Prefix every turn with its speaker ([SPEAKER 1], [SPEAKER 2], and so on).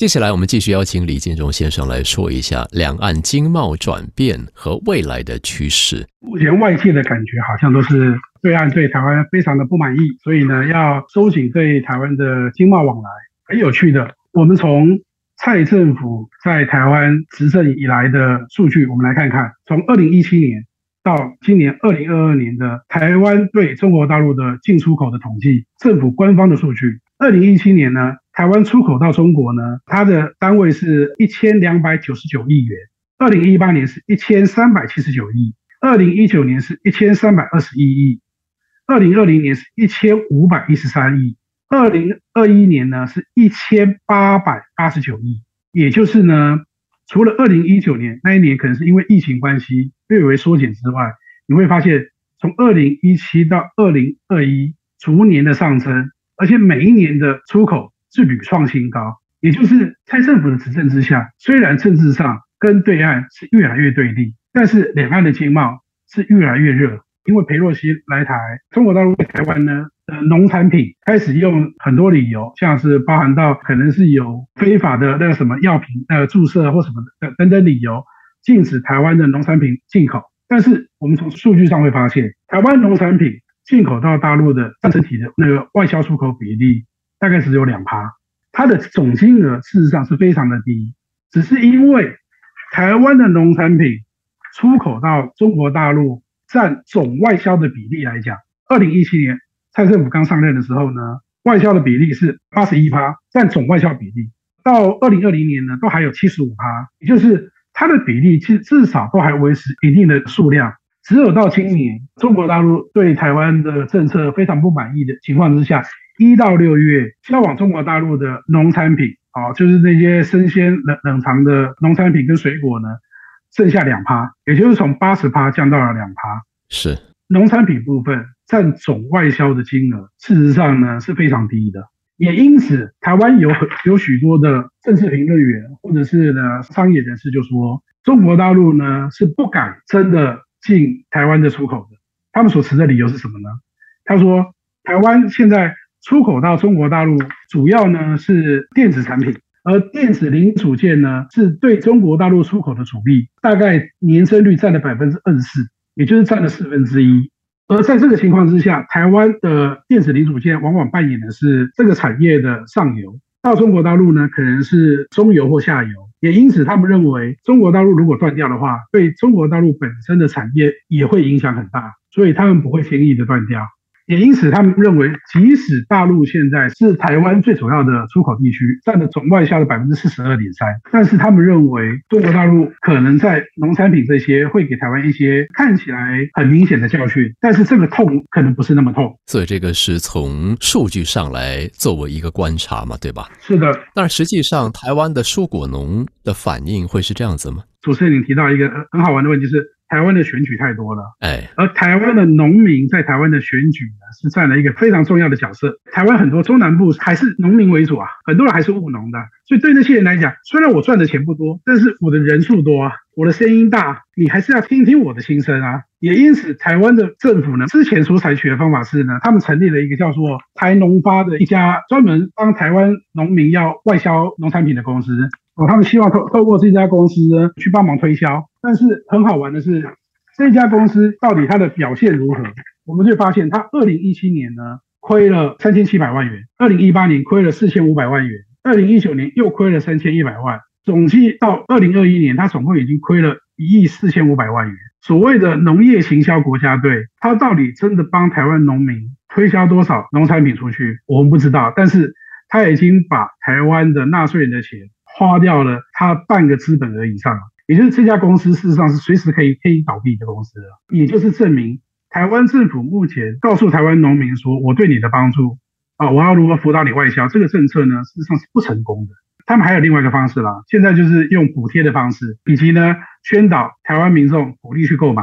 [SPEAKER 1] 接下来，我们继续邀请李建中先生来说一下两岸经贸转变和未来的趋势。
[SPEAKER 2] 目前外界的感觉好像都是对岸对台湾非常的不满意，所以呢，要收紧对台湾的经贸往来。很有趣的，我们从蔡政府在台湾执政以来的数据，我们来看看，从二零一七年到今年二零二二年的台湾对中国大陆的进出口的统计，政府官方的数据，二零一七年呢？台湾出口到中国呢，它的单位是一千两百九十九亿元，二零一八年是一千三百七十九亿，二零一九年是一千三百二十一亿，二零二零年是一千五百一十三亿，二零二一年呢是一千八百八十九亿。也就是呢，除了二零一九年那一年可能是因为疫情关系略微缩减之外，你会发现从二零一七到二零二一逐年的上升，而且每一年的出口。是屡创新高，也就是蔡政府的执政之下，虽然政治上跟对岸是越来越对立，但是两岸的经贸是越来越热。因为裴洛西来台，中国大陆台湾呢呃农产品开始用很多理由，像是包含到可能是有非法的那个什么药品呃注射或什么的等等理由，禁止台湾的农产品进口。但是我们从数据上会发现，台湾农产品进口到大陆的占整体的那个外销出口比例。大概只有两趴，它的总金额事实上是非常的低，只是因为台湾的农产品出口到中国大陆占总外销的比例来讲，二零一七年蔡政府刚上任的时候呢，外销的比例是八十一趴，占总外销比例，到二零二零年呢，都还有七十五趴，也就是它的比例其实至少都还维持一定的数量。只有到今年，中国大陆对台湾的政策非常不满意的情况之下。一到六月，销往中国大陆的农产品，啊，就是那些生鲜冷冷藏的农产品跟水果呢，剩下两趴，也就是从八十趴降到了两趴。
[SPEAKER 1] 是
[SPEAKER 2] 农产品部分占总外销的金额，事实上呢是非常低的。也因此，台湾有很有许多的政治评论员或者是呢商业人士就说，中国大陆呢是不敢真的进台湾的出口的。他们所持的理由是什么呢？他说，台湾现在。出口到中国大陆主要呢是电子产品，而电子零组件呢是对中国大陆出口的主力，大概年增率占了百分之二十四，也就是占了四分之一。而在这个情况之下，台湾的电子零组件往往扮演的是这个产业的上游，到中国大陆呢可能是中游或下游。也因此，他们认为中国大陆如果断掉的话，对中国大陆本身的产业也会影响很大，所以他们不会轻易的断掉。也因此，他们认为，即使大陆现在是台湾最主要的出口地区，占了总外销的百分之四十二点三，但是他们认为，中国大陆可能在农产品这些会给台湾一些看起来很明显的教训，但是这个痛可能不是那么痛。
[SPEAKER 1] 所以这个是从数据上来作为一个观察嘛，对吧？
[SPEAKER 2] 是的。
[SPEAKER 1] 但实际上，台湾的蔬果农的反应会是这样子吗？
[SPEAKER 2] 主持人，你提到一个很好玩的问题是。台湾的选举太多了，
[SPEAKER 1] 哎，
[SPEAKER 2] 而台湾的农民在台湾的选举呢，是占了一个非常重要的角色。台湾很多中南部还是农民为主啊，很多人还是务农的，所以对那些人来讲，虽然我赚的钱不多，但是我的人数多啊，我的声音大，你还是要听听我的心声啊。也因此，台湾的政府呢，之前所采取的方法是呢，他们成立了一个叫做台农发的一家专门帮台湾农民要外销农产品的公司。哦，他们希望透透过这家公司呢去帮忙推销，但是很好玩的是，这家公司到底它的表现如何？我们就发现，它二零一七年呢亏了三千七百万元，二零一八年亏了四千五百万元，二零一九年又亏了三千一百万，总计到二零二一年，它总共已经亏了一亿四千五百万元。所谓的农业行销国家队，它到底真的帮台湾农民推销多少农产品出去？我们不知道，但是它已经把台湾的纳税人的钱。花掉了他半个资本额以上，也就是这家公司事实上是随时可以可以倒闭的公司了。也就是证明台湾政府目前告诉台湾农民说，我对你的帮助啊，我要如何辅导你外销，这个政策呢，事实上是不成功的。他们还有另外一个方式啦，现在就是用补贴的方式，以及呢宣导台湾民众鼓励去购买。